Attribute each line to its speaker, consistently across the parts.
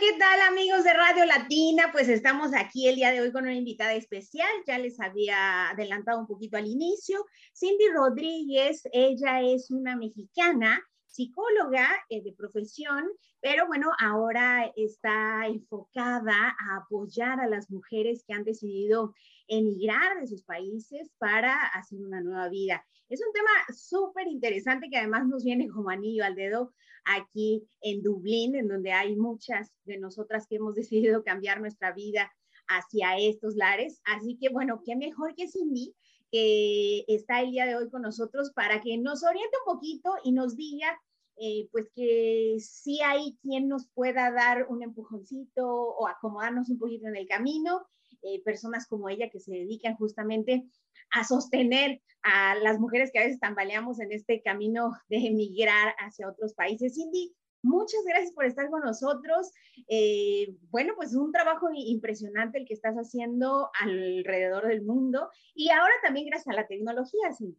Speaker 1: ¿qué tal amigos de Radio Latina? Pues estamos aquí el día de hoy con una invitada especial, ya les había adelantado un poquito al inicio, Cindy Rodríguez, ella es una mexicana, psicóloga eh, de profesión, pero bueno, ahora está enfocada a apoyar a las mujeres que han decidido emigrar de sus países para hacer una nueva vida. Es un tema súper interesante que además nos viene como anillo al dedo aquí en Dublín, en donde hay muchas de nosotras que hemos decidido cambiar nuestra vida hacia estos lares. Así que bueno, qué mejor que Cindy, que está el día de hoy con nosotros para que nos oriente un poquito y nos diga eh, pues que sí hay quien nos pueda dar un empujoncito o acomodarnos un poquito en el camino, eh, personas como ella que se dedican justamente a sostener a las mujeres que a veces tambaleamos en este camino de emigrar hacia otros países. Cindy, muchas gracias por estar con nosotros. Eh, bueno, pues un trabajo impresionante el que estás haciendo alrededor del mundo y ahora también gracias a la tecnología, Cindy.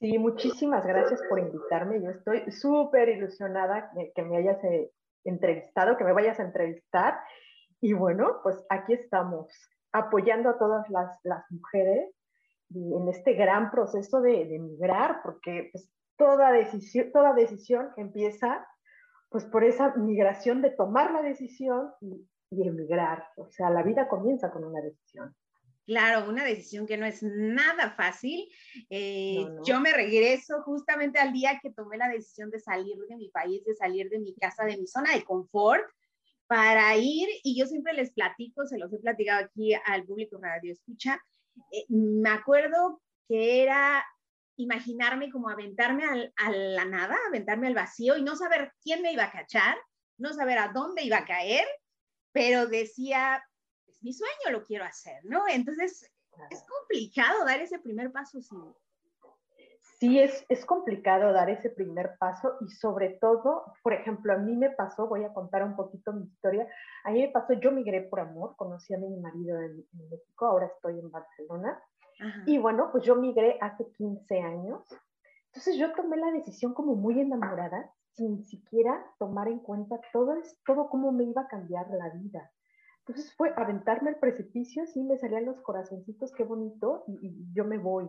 Speaker 2: Sí, muchísimas gracias por invitarme. Yo estoy súper ilusionada que me hayas eh, entrevistado, que me vayas a entrevistar. Y bueno, pues aquí estamos, apoyando a todas las mujeres en este gran proceso de, de migrar, porque pues, toda, decisión, toda decisión empieza pues por esa migración de tomar la decisión y, y emigrar. O sea, la vida comienza con una decisión.
Speaker 1: Claro, una decisión que no es nada fácil. Eh, yo me regreso justamente al día que tomé la decisión de salir de mi país, de salir de mi casa, de mi zona de confort, para ir, y yo siempre les platico, se los he platicado aquí al público radio escucha, eh, me acuerdo que era imaginarme como aventarme a la nada, aventarme al vacío y no saber quién me iba a cachar, no saber a dónde iba a caer, pero decía, es mi sueño, lo quiero hacer, ¿no? Entonces, es complicado dar ese primer paso, sí.
Speaker 2: Sí, es, es complicado dar ese primer paso y sobre todo, por ejemplo, a mí me pasó, voy a contar un poquito mi historia, a mí me pasó, yo migré por amor, conocí a mi marido en, México, ahora estoy en Barcelona, y bueno, pues yo migré hace 15 años, entonces yo tomé la decisión como muy enamorada, sin siquiera tomar en cuenta todo, todo cómo me iba a cambiar la vida. Entonces fue aventarme al precipicio, sí, me salían los corazoncitos, qué bonito, y yo me voy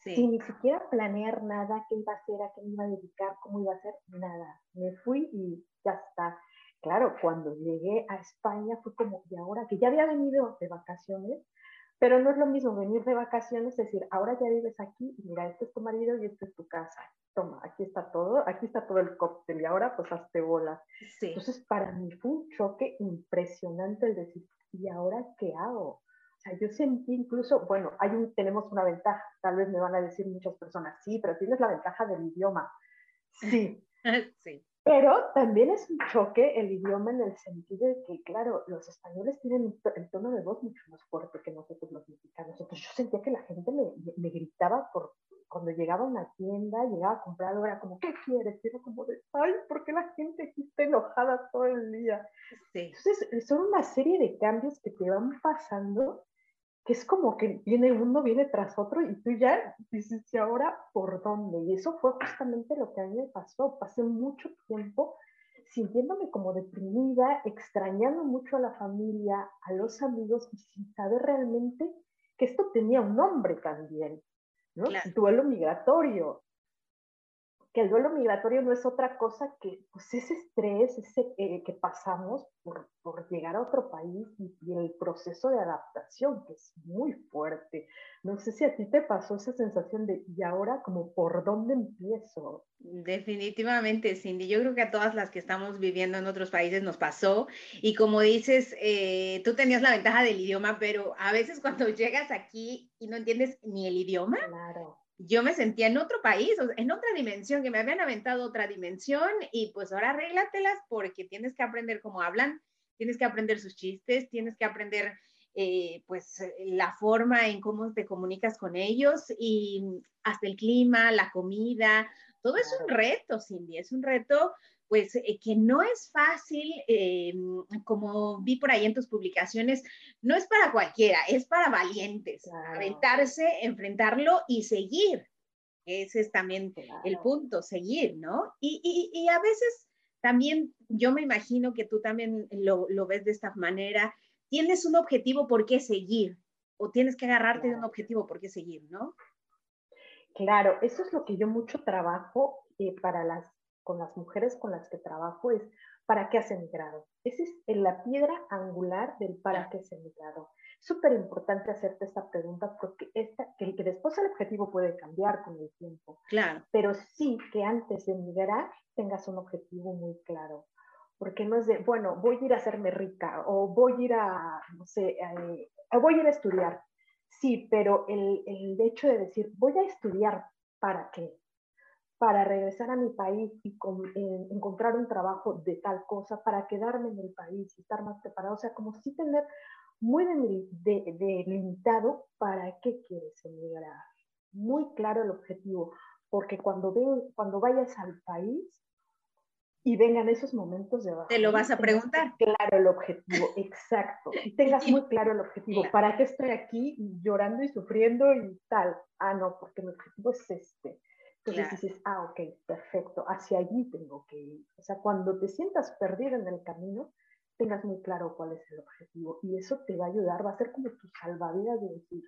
Speaker 2: sin ni siquiera planear nada, qué iba a hacer, a qué me iba a dedicar, cómo iba a hacer, nada. Me fui y ya está. Claro, cuando llegué a España fue como, y ahora que ya había venido de vacaciones, pero no es lo mismo venir de vacaciones, es decir, ahora ya vives aquí y mira, este es tu marido y esta es tu casa. Toma, aquí está todo, aquí está todo el cóctel y ahora pues hazte bolas. Entonces, para mí fue un choque impresionante el decir, ¿y ahora qué hago? O sea, yo sentí incluso, bueno, hay un, tenemos una ventaja, tal vez me van a decir muchas personas, sí, pero tienes la ventaja del idioma. Sí. sí. Pero también es un choque el idioma en el sentido de que, claro, los españoles tienen el tono de voz mucho más fuerte que nosotros los mexicanos. Entonces yo sentía que la gente me, me gritaba por, cuando llegaba a una tienda, llegaba a comprar algo, era como, ¿qué quieres? Era como de, ay, ¿por qué la gente aquí está enojada todo el día? Sí. Entonces, son una serie de cambios que te van pasando que es como que viene uno, viene tras otro y tú ya dices, ¿y ahora por dónde? Y eso fue justamente lo que a mí me pasó. Pasé mucho tiempo sintiéndome como deprimida, extrañando mucho a la familia, a los amigos y sin saber realmente que esto tenía un nombre también, ¿no? Duelo migratorio que el duelo migratorio no es otra cosa que pues, ese estrés ese, eh, que pasamos por, por, llegar a otro país y, el proceso de adaptación, que es muy fuerte. No sé si a ti te pasó esa sensación de, ¿y ahora como por dónde empiezo?
Speaker 1: Definitivamente, Cindy. Yo creo que a todas las que estamos viviendo en otros países nos pasó. Y como dices, eh, tú tenías la ventaja del idioma, pero a veces cuando llegas aquí y no entiendes ni el idioma, claro yo me sentía en otro país, en otra dimensión, que me habían aventado otra dimensión y pues ahora arréglatelas porque tienes que aprender cómo hablan, tienes que aprender sus chistes, tienes que aprender eh, pues la forma en cómo te comunicas con ellos y hasta el clima, la comida, todo es un reto, Cindy, es un reto pues eh, que no es fácil, eh, como vi por ahí en tus publicaciones, no es para cualquiera, es para valientes, aventarse, enfrentarlo y seguir. Ese es también el punto, seguir, ¿no? Y, y, y, a veces también yo me imagino que tú también lo, lo ves de esta manera. Tienes un objetivo por qué seguir o tienes que agarrarte de un objetivo por qué seguir, ¿no?
Speaker 2: Claro, eso es lo que yo mucho trabajo eh, para las, con las mujeres con las que trabajo, es para qué has emigrado. Esa es la piedra angular del para qué has emigrado. Súper importante hacerte esta pregunta porque esta, que, que, después el objetivo puede cambiar con el tiempo.
Speaker 1: Claro.
Speaker 2: Pero sí que antes de emigrar tengas un objetivo muy claro. Porque no es de, bueno, voy a ir a hacerme rica o voy a ir a, no sé, voy a ir a estudiar. Sí, pero el, el hecho de decir, voy a estudiar, ¿para qué? Para regresar a mi país y encontrar un trabajo de tal cosa, para quedarme en el país y estar más preparado. O sea, como si tener muy delimitado para qué quieres emigrar. Muy claro el objetivo, porque cuando, ven, cuando vayas al país, y vengan esos momentos de
Speaker 1: Te lo vas a preguntar.
Speaker 2: Claro, el objetivo, exacto. Y tengas muy claro el objetivo. ¿Para qué estoy aquí llorando y sufriendo y tal? Ah, no, porque mi objetivo es este. Entonces dices, ah, ok, perfecto, hacia allí tengo que ir. O sea, cuando te sientas perdido en el camino, tengas muy claro cuál es el objetivo. Y eso te va a ayudar, va a ser como tu salvavidas de decir,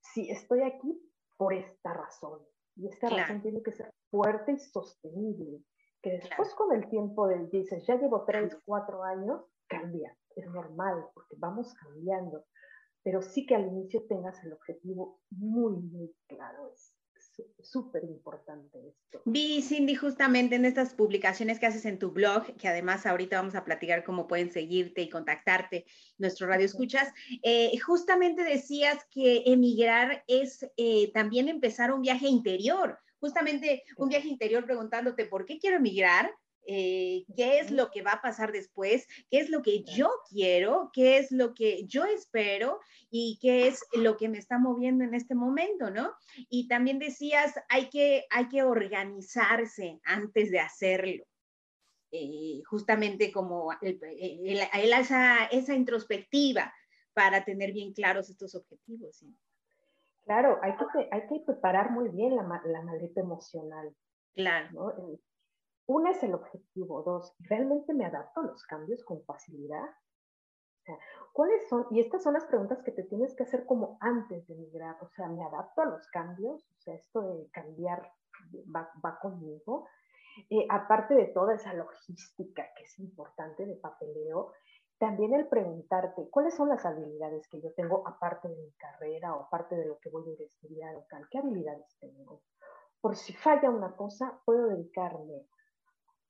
Speaker 2: sí, estoy aquí por esta razón. Y esta razón tiene que ser fuerte y sostenible que después con el tiempo del dices, ya llevo tres, cuatro años, cambia, es normal, porque vamos cambiando, pero sí que al inicio tengas el objetivo muy, muy claro, es súper importante esto.
Speaker 1: Vi, Cindy, justamente en estas publicaciones que haces en tu blog, que además ahorita vamos a platicar cómo pueden seguirte y contactarte, nuestro radio escuchas, eh, justamente decías que emigrar es eh, también empezar un viaje interior, justamente un viaje interior preguntándote por qué quiero emigrar, eh, qué es lo que va a pasar después, qué es lo que yo quiero, qué es lo que yo espero y qué es lo que me está moviendo en este momento, ¿no? Y también decías, hay que, hay que organizarse antes de hacerlo. Eh, justamente como esa, esa introspectiva para tener bien claros estos objetivos. ¿sí?
Speaker 2: Claro, hay que, hay que preparar muy bien la, la maleta emocional.
Speaker 1: Claro.
Speaker 2: ¿no? Una es el objetivo, dos, ¿realmente me adapto a los cambios con facilidad? O sea, ¿cuáles son? Y estas son las preguntas que te tienes que hacer como antes de emigrar. O sea, ¿me adapto a los cambios? O sea, esto de cambiar va, va conmigo. Eh, aparte de toda esa logística que es importante de papeleo, también el preguntarte cuáles son las habilidades que yo tengo aparte de mi carrera o aparte de lo que voy a estudiar o qué habilidades tengo. Por si falla una cosa, puedo dedicarme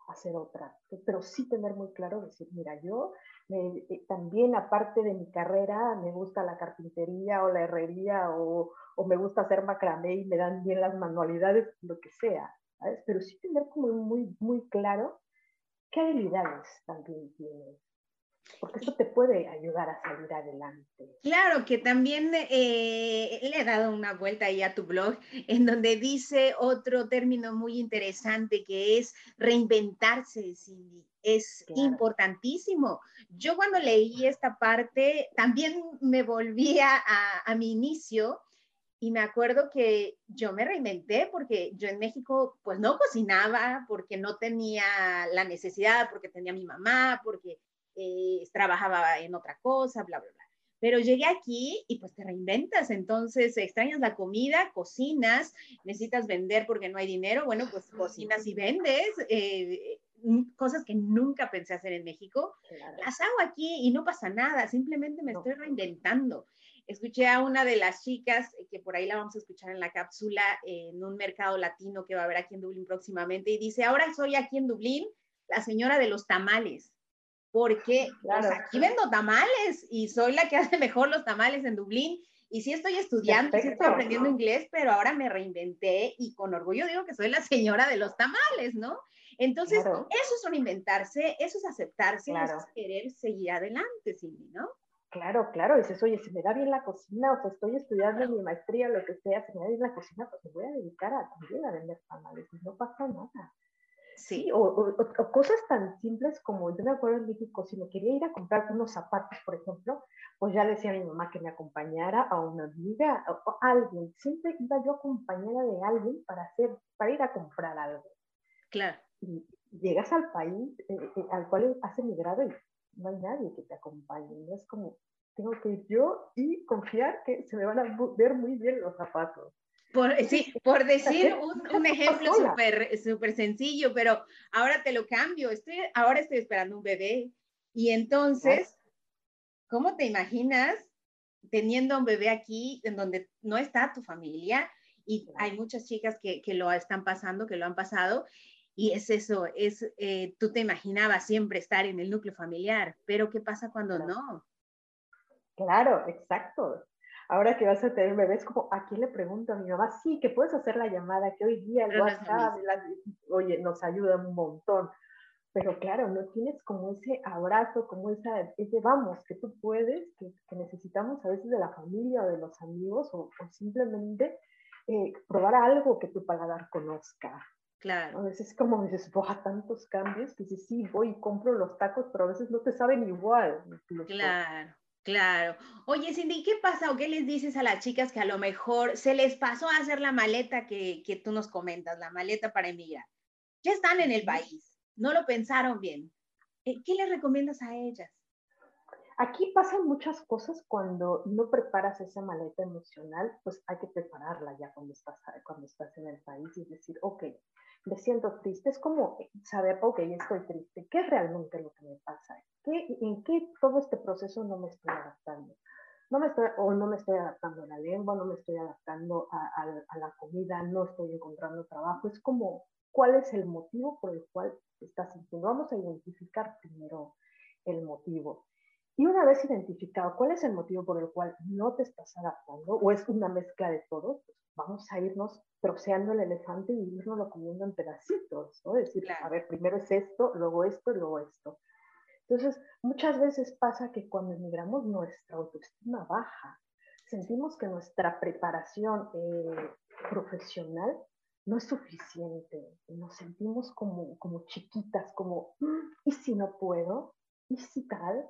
Speaker 2: hacer otra, pero sí tener muy claro, decir, mira, yo eh, también aparte de mi carrera me gusta la carpintería o la herrería o, o, me gusta hacer macramé y me dan bien las manualidades, lo que sea. Pero sí tener como muy, muy claro qué habilidades también tienes porque eso te puede ayudar a salir adelante.
Speaker 1: Claro, que también eh, le he dado una vuelta ahí a tu blog, en donde dice otro término muy interesante que es reinventarse, Cindy. Es importantísimo. Yo cuando leí esta parte, también me volvía a, a mi inicio y me acuerdo que yo me reinventé porque yo en México pues no cocinaba, porque no tenía la necesidad, porque tenía mi mamá, porque eh, trabajaba en otra cosa, bla, bla, bla. Pero llegué aquí y pues te reinventas, entonces extrañas la comida, cocinas, necesitas vender porque no hay dinero, bueno, pues cocinas y vendes, eh, cosas que nunca pensé hacer en México, las hago aquí y no pasa nada, simplemente me estoy reinventando. Escuché a una de las chicas, eh, que por ahí la vamos a escuchar en la cápsula, en un mercado latino que va a haber aquí en Dublín próximamente, y dice, ahora soy aquí en Dublín la señora de los tamales porque pues, aquí vendo tamales y soy la que hace mejor los tamales en Dublín. Y sí estoy estudiando, sí estoy aprendiendo inglés, pero ahora me reinventé y con orgullo digo que soy la señora de los tamales, ¿no? Entonces, eso es reinventarse, eso es aceptarse, eso es querer seguir adelante, Cindy, ¿no?
Speaker 2: Claro, claro, dices, oye, si me da bien la cocina, o sea, estoy estudiando mi maestría, lo que sea, si me da bien la cocina, pues me voy a dedicar a, también a vender tamales, y no pasa nada. Sí, o, cosas tan simples como, yo me acuerdo en México, si me quería ir a comprar unos zapatos, por ejemplo, pues ya decía a mi mamá que me acompañara a una amiga o, alguien. Siempre iba yo acompañada de alguien para, hacer, para ir a comprar algo.
Speaker 1: Claro.
Speaker 2: Y, llegas al país eh, eh, al cual has emigrado y no hay nadie que te acompañe. Es como, tengo que ir yo y confiar que se me van a ver muy bien los zapatos.
Speaker 1: Por, sí, por decir un, un ejemplo súper super sencillo, pero ahora te lo cambio. Estoy, ahora estoy esperando un bebé. Y entonces, ¿cómo te imaginas teniendo un bebé aquí en donde no está tu familia? Y hay muchas chicas que, que lo están pasando, que lo han pasado. Y es eso, es, eh, tú te imaginabas siempre estar en el núcleo familiar, pero ¿qué pasa cuando no?
Speaker 2: Claro, exacto ahora que vas a tener bebés, como, ¿a quién le pregunto a mi mamá? Sí, que puedes hacer la llamada, que hoy día el WhatsApp, oye, nos ayuda un montón. Pero claro, no tienes como ese abrazo, como esa, ese vamos, que tú puedes, que, necesitamos a veces de la familia o de los amigos, o, simplemente eh, probar algo que tu paladar conozca.
Speaker 1: Claro.
Speaker 2: A veces como dices, ¡buah! Tantos cambios que dices, sí, voy y compro los tacos, pero a veces no te saben igual.
Speaker 1: Claro. Claro. Oye, Cindy, ¿qué pasa o qué les dices a las chicas que a lo mejor se les pasó a hacer la maleta que, que tú nos comentas, la maleta para emigrar? Ya están en el país, no lo pensaron bien. Eh, ¿Qué les recomiendas a ellas?
Speaker 2: Aquí pasan muchas cosas cuando no preparas esa maleta emocional, pues hay que prepararla ya cuando estás, cuando estás en el país y decir, ok, me siento triste. Es como saber, ok, estoy triste. ¿Qué es realmente lo que me pasa? ¿Qué, ¿En qué todo este proceso no me estoy adaptando? No me estoy, o no me estoy adaptando a la lengua, no me estoy adaptando a, a, la comida, no estoy encontrando trabajo. Es como, ¿cuál es el motivo por el cual estás sintiendo? Vamos a identificar primero el motivo. Y una vez identificado cuál es el motivo por el cual no te estás adaptando, o es una mezcla de todo, pues vamos a irnos troceando el elefante y irnos comiendo en pedacitos, ¿no? Es decir, a ver, primero es esto, luego esto y luego esto. Entonces, muchas veces pasa que cuando emigramos nuestra autoestima baja, sentimos que nuestra preparación eh, profesional no es suficiente, nos sentimos como, como chiquitas, como, mm, ¿y si no puedo? ¿Y si tal?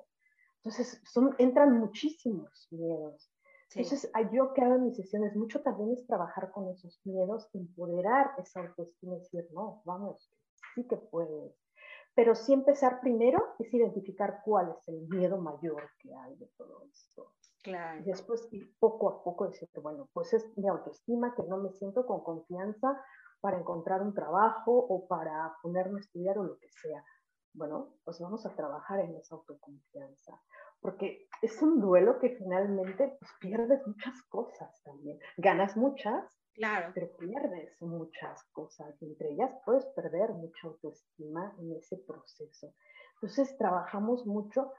Speaker 2: Entonces, son, entran muchísimos miedos. Entonces, yo que hago en mis sesiones, mucho también es trabajar con esos miedos, empoderar esa autoestima y decir, no, vamos, sí que puedes. Pero sí empezar primero es identificar cuál es el miedo mayor que hay de todo esto.
Speaker 1: Claro.
Speaker 2: Y después ir poco a poco decir, bueno, pues es mi autoestima que no me siento con confianza para encontrar un trabajo o para ponerme a estudiar o lo que sea. Bueno, pues vamos a trabajar en esa autoconfianza porque es un duelo que finalmente pues, pierdes muchas cosas también. Ganas muchas,
Speaker 1: claro.
Speaker 2: pero pierdes muchas cosas. Entre ellas puedes perder mucha autoestima en ese proceso. Entonces trabajamos mucho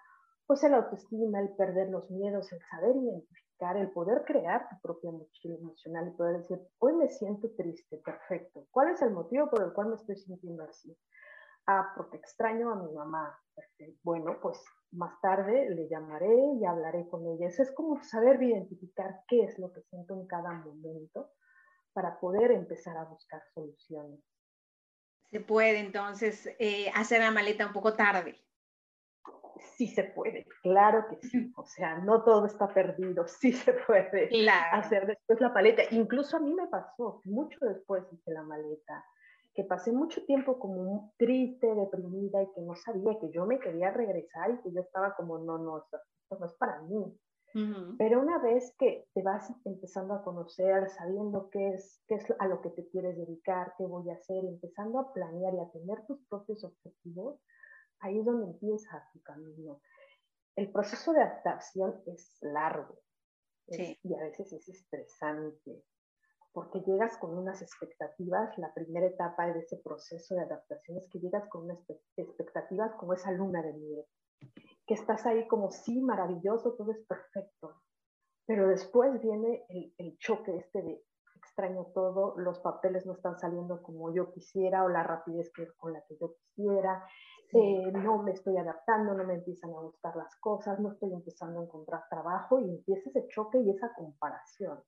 Speaker 2: pues el autoestima, el perder los miedos, el saber identificar, el poder crear tu propia mochila emocional y poder decir, hoy me siento triste, perfecto. ¿Cuál es el motivo por el cual me estoy sintiendo así? Ah, porque extraño a mi mamá. Bueno, pues más tarde le llamaré y hablaré con ella. Eso es como saber identificar qué es lo que siento en cada momento para poder empezar a buscar soluciones.
Speaker 1: Se puede entonces eh, hacer la maleta un poco tarde.
Speaker 2: Sí se puede, claro que sí. O sea, no todo está perdido, sí se puede hacer después la maleta. Incluso a mí me pasó, mucho después hice la maleta que pasé mucho tiempo como triste, deprimida y que no sabía que yo me quería regresar y que yo estaba como, no, no, esto, no es para mí. Pero una vez que te vas empezando a conocer, sabiendo qué es, qué es a lo que te quieres dedicar, qué voy a hacer, empezando a planear y a tener tus propios objetivos, ahí es donde empieza tu camino. El proceso de adaptación es largo y a veces es estresante porque llegas con unas expectativas. La primera etapa de ese proceso de adaptación es que llegas con unas expectativas como esa luna de miel, que estás ahí como, sí, maravilloso, todo es perfecto, pero después viene el, el choque este de extraño todo, los papeles no están saliendo como yo quisiera o la rapidez que, con la que yo quisiera, eh, no me estoy adaptando, no me empiezan a gustar las cosas, no estoy empezando a encontrar trabajo y empieza ese choque y esa comparación.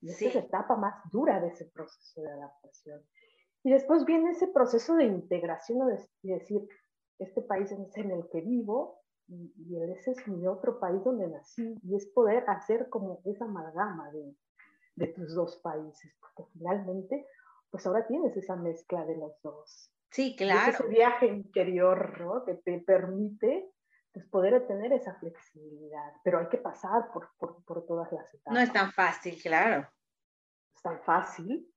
Speaker 2: Y esa es la etapa más dura de ese proceso de adaptación. Y después viene ese proceso de integración, de, decir, este país es en el que vivo y, ese es mi otro país donde nací, y es poder hacer como esa amalgama de, de tus dos países, porque finalmente, pues ahora tienes esa mezcla de los dos.
Speaker 1: Sí, claro.
Speaker 2: ese viaje interior, ¿no? Que te permite pues, poder tener esa flexibilidad, pero hay que pasar por, por, por todas las etapas.
Speaker 1: No es tan fácil, claro.
Speaker 2: Es tan fácil,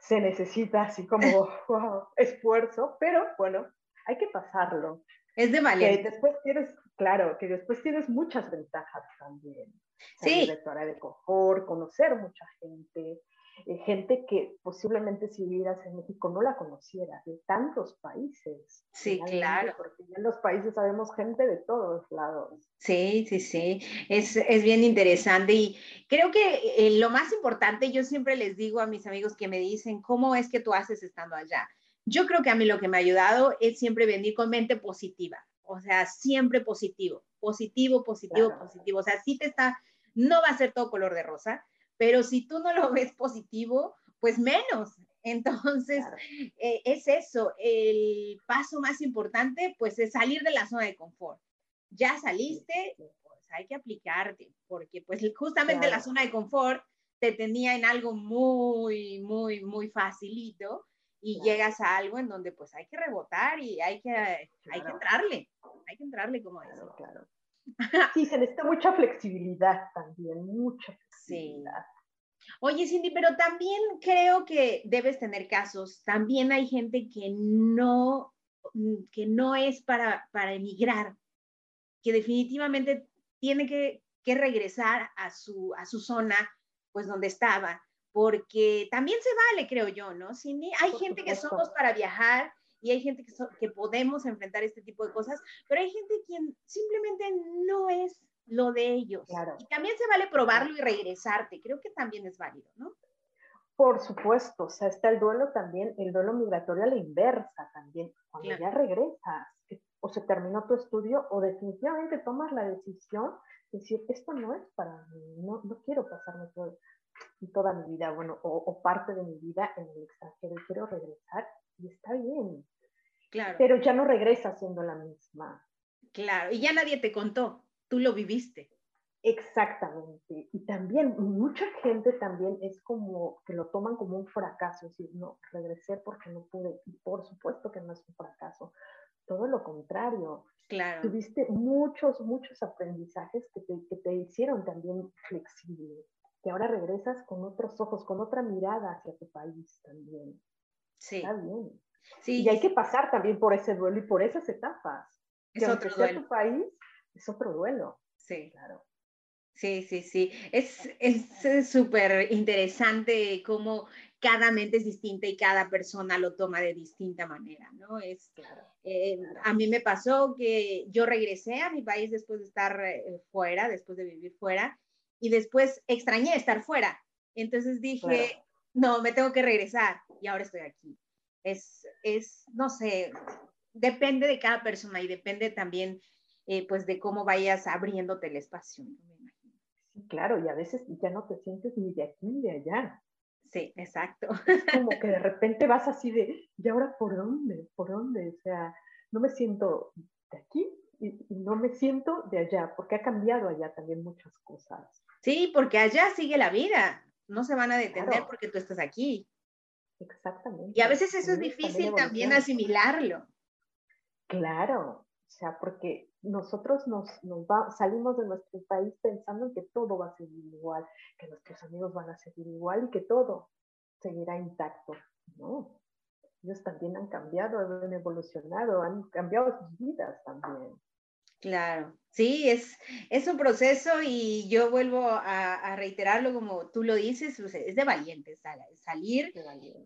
Speaker 2: se necesita así como esfuerzo, pero bueno, hay que pasarlo.
Speaker 1: Es de valiente.
Speaker 2: después tienes, claro, que después tienes muchas ventajas también.
Speaker 1: Sí.
Speaker 2: De tu área de confort, conocer mucha gente, eh, gente que posiblemente si vivieras en México no la conocieras, de tantos países.
Speaker 1: Sí, claro.
Speaker 2: Porque en los países sabemos gente de todos lados.
Speaker 1: Sí, sí, sí, es, es bien interesante y creo que eh, lo más importante, yo siempre les digo a mis amigos que me dicen, ¿cómo es que tú haces estando allá? Yo creo que a mí lo que me ha ayudado es siempre venir con mente positiva, o sea, siempre positivo, positivo, positivo, positivo, o sea, sí te está, no va a ser todo color de rosa, pero si tú no lo ves positivo, pues menos. Entonces, eh, es eso, el paso más importante, pues es salir de la zona de confort. Ya saliste, pues hay que aplicarte, porque pues justamente la zona de confort te tenía en algo muy, muy, muy facilito y llegas a algo en donde pues hay que rebotar y hay que, hay que entrarle, hay que entrarle como eso.
Speaker 2: Claro. Sí, se necesita mucha flexibilidad también, mucha flexibilidad.
Speaker 1: Oye, Cindy, pero también creo que debes tener casos. También hay gente que no, que no es para, para emigrar, que definitivamente tiene que, que regresar a su, a su zona, pues donde estaba, porque también se vale, creo yo, ¿no, Cindy? Hay gente que somos para viajar y hay gente que, que podemos enfrentar este tipo de cosas, pero hay gente quien simplemente no es lo de ellos. Y también se vale probarlo y regresarte, creo que también es válido, ¿no?
Speaker 2: Por supuesto, o sea, está el duelo también, el duelo migratorio a la inversa también, cuando ya regresas, o se terminó tu estudio, o definitivamente tomas la decisión de decir, esto no es para mí, no, no quiero pasarme toda mi vida, bueno, o, o, parte de mi vida en el extranjero y quiero regresar, y está bien.
Speaker 1: Claro.
Speaker 2: Pero ya no regresa siendo la misma.
Speaker 1: Claro, y ya nadie te contó tú lo viviste.
Speaker 2: Exactamente. Y también mucha gente también es como que lo toman como un fracaso, es decir, no, regresé porque no pude. Y por supuesto que no es un fracaso. Todo lo contrario.
Speaker 1: Claro.
Speaker 2: Tuviste muchos, muchos aprendizajes que te, que te hicieron también flexible. Que ahora regresas con otros ojos, con otra mirada hacia tu país también.
Speaker 1: Sí.
Speaker 2: Está bien.
Speaker 1: Sí.
Speaker 2: Y hay que pasar también por ese duelo y por esas etapas.
Speaker 1: Es otro duelo.
Speaker 2: tu país, es otro duelo.
Speaker 1: Sí. Claro. Sí, sí, sí. Es súper interesante cómo cada mente es distinta y cada persona lo toma de distinta manera, ¿no? Es, eh, a mí me pasó que yo regresé a mi país después de estar eh, fuera, después de vivir fuera, y después extrañé estar fuera. Entonces dije, no, me tengo que regresar y ahora estoy aquí. Es, es, no sé, depende de cada persona y depende también eh, pues de cómo vayas abriéndote el espacio.
Speaker 2: Sí, claro, y a veces ya no te sientes ni de aquí ni de allá.
Speaker 1: Sí, exacto.
Speaker 2: Es como que de repente vas así de, ¿y ahora por dónde? ¿Por dónde? O sea, no me siento de aquí y, no me siento de allá, porque ha cambiado allá también muchas cosas.
Speaker 1: Sí, porque allá sigue la vida, no se van a detener porque tú estás aquí.
Speaker 2: Exactamente.
Speaker 1: Y a veces eso es difícil también asimilarlo.
Speaker 2: Claro, o sea, porque nosotros nos, nos salimos de nuestro país pensando en que todo va a seguir igual, que nuestros amigos van a seguir igual y que todo seguirá intacto. No, ellos también han cambiado, han evolucionado, han cambiado sus vidas también.
Speaker 1: Claro, sí, es, es un proceso y yo vuelvo a, reiterarlo como tú lo dices, es de valientes salir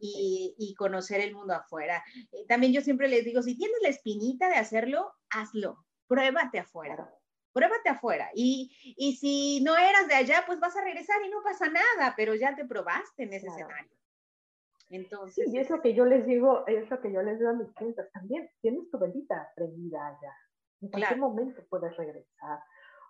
Speaker 1: Y, y, conocer el mundo afuera. Eh, también yo siempre les digo, si tienes la espinita de hacerlo, hazlo, pruébate afuera. Pruébate afuera. Y, y si no eras de allá, pues vas a regresar y no pasa nada, pero ya te probaste en ese escenario. Entonces,
Speaker 2: sí, y es lo que yo les digo, es lo que yo les digo a mis clientes también. Tienes tu velita aprendida allá en cualquier momento puedes regresar.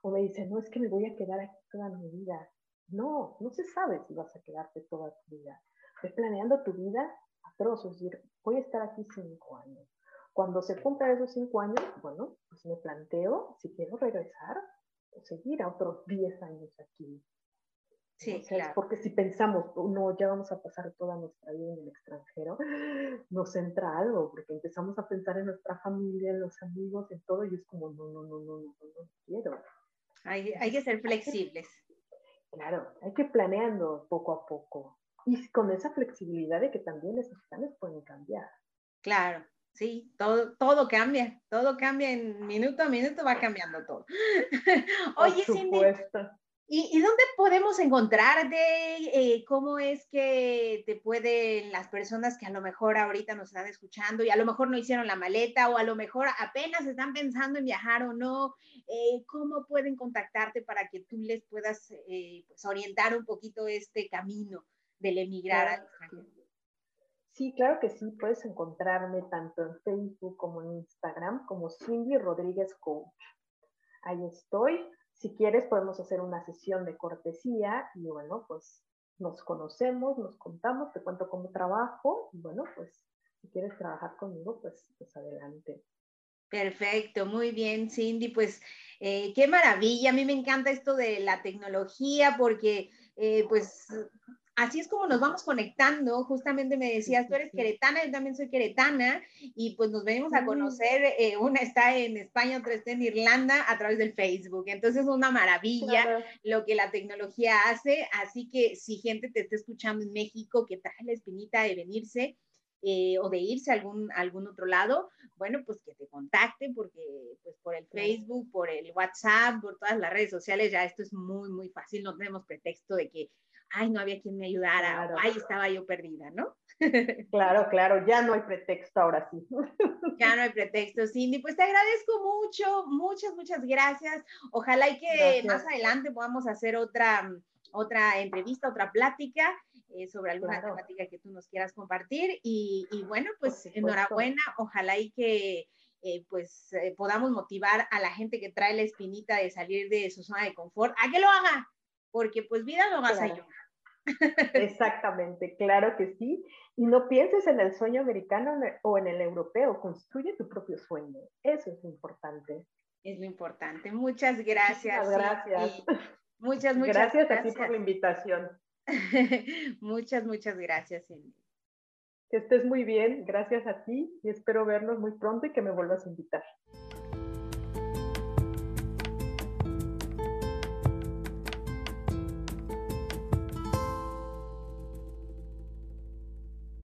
Speaker 2: O me dicen, no, es que me voy a quedar aquí toda mi vida. No, no se sabe si vas a quedarte toda tu vida. Estoy planeando tu vida a trozos, es decir, voy a estar aquí cinco años. Cuando se cumplan esos cinco años, bueno, pues me planteo si quiero regresar o seguir a otros diez años aquí.
Speaker 1: Sí,
Speaker 2: Porque si pensamos, no, ya vamos a pasar toda nuestra vida en el extranjero, nos entra algo, porque empezamos a pensar en nuestra familia, en los amigos, en todo, y es como, no, no, no, no, no, no, quiero.
Speaker 1: Hay, hay que ser flexibles.
Speaker 2: Claro, hay que ir planeando poco a poco. Y con esa flexibilidad de que también esos planes pueden cambiar.
Speaker 1: Claro, sí, todo, todo cambia, todo cambia en minuto a minuto, va cambiando todo. Oye, Cindy, ¿Y, dónde podemos encontrarte? Eh, ¿Cómo es que te pueden las personas que a lo mejor ahorita nos están escuchando y a lo mejor no hicieron la maleta o a lo mejor apenas están pensando en viajar o no? Eh, ¿Cómo pueden contactarte para que tú les puedas eh, pues, orientar un poquito este camino del emigrar al extranjero?
Speaker 2: Sí, claro que sí. Puedes encontrarme tanto en Facebook como en Instagram como Cindy Rodríguez Coach. Ahí estoy si quieres, podemos hacer una sesión de cortesía y bueno, pues nos conocemos, nos contamos, te cuento cómo trabajo y bueno, pues si quieres trabajar conmigo, pues, pues adelante.
Speaker 1: Perfecto, muy bien, Cindy. Pues eh, qué maravilla. A mí me encanta esto de la tecnología porque eh, pues así es como nos vamos conectando. Justamente me decías, tú eres queretana, yo también soy queretana, y pues nos venimos a conocer. Eh, una está en España, otra está en Irlanda a través del Facebook. Entonces es una maravilla lo que la tecnología hace. Así que si gente te está escuchando en México que trae la espinita de venirse, eh, o de irse a algún, algún otro lado, bueno, pues que te contacte porque pues por el Facebook, por el WhatsApp, por todas las redes sociales, ya esto es muy, muy fácil, no tenemos pretexto de que ay, no había quien me ayudara, ay, estaba yo perdida, ¿no?
Speaker 2: Claro, claro, ya no hay pretexto ahora sí.
Speaker 1: Ya no hay pretexto, Cindy. Pues te agradezco mucho, muchas, muchas gracias. Ojalá y que más adelante podamos hacer otra, otra entrevista, otra plática eh, sobre alguna temática que tú nos quieras compartir. Y, bueno, pues enhorabuena, ojalá y que eh, pues eh, podamos motivar a la gente que trae la espinita de salir de su zona de confort a que lo haga, porque pues vida no vas a ayudar.
Speaker 2: Exactamente, claro que sí. Y no pienses en el sueño americano o en el europeo, construye tu propio sueño. Eso es lo importante.
Speaker 1: Es lo importante. Muchas gracias.
Speaker 2: Muchas gracias.
Speaker 1: Muchas, muchas
Speaker 2: gracias. Gracias a ti por la invitación.
Speaker 1: muchas, muchas gracias,
Speaker 2: Que estés muy bien, gracias a ti y espero vernos muy pronto y que me vuelvas a invitar.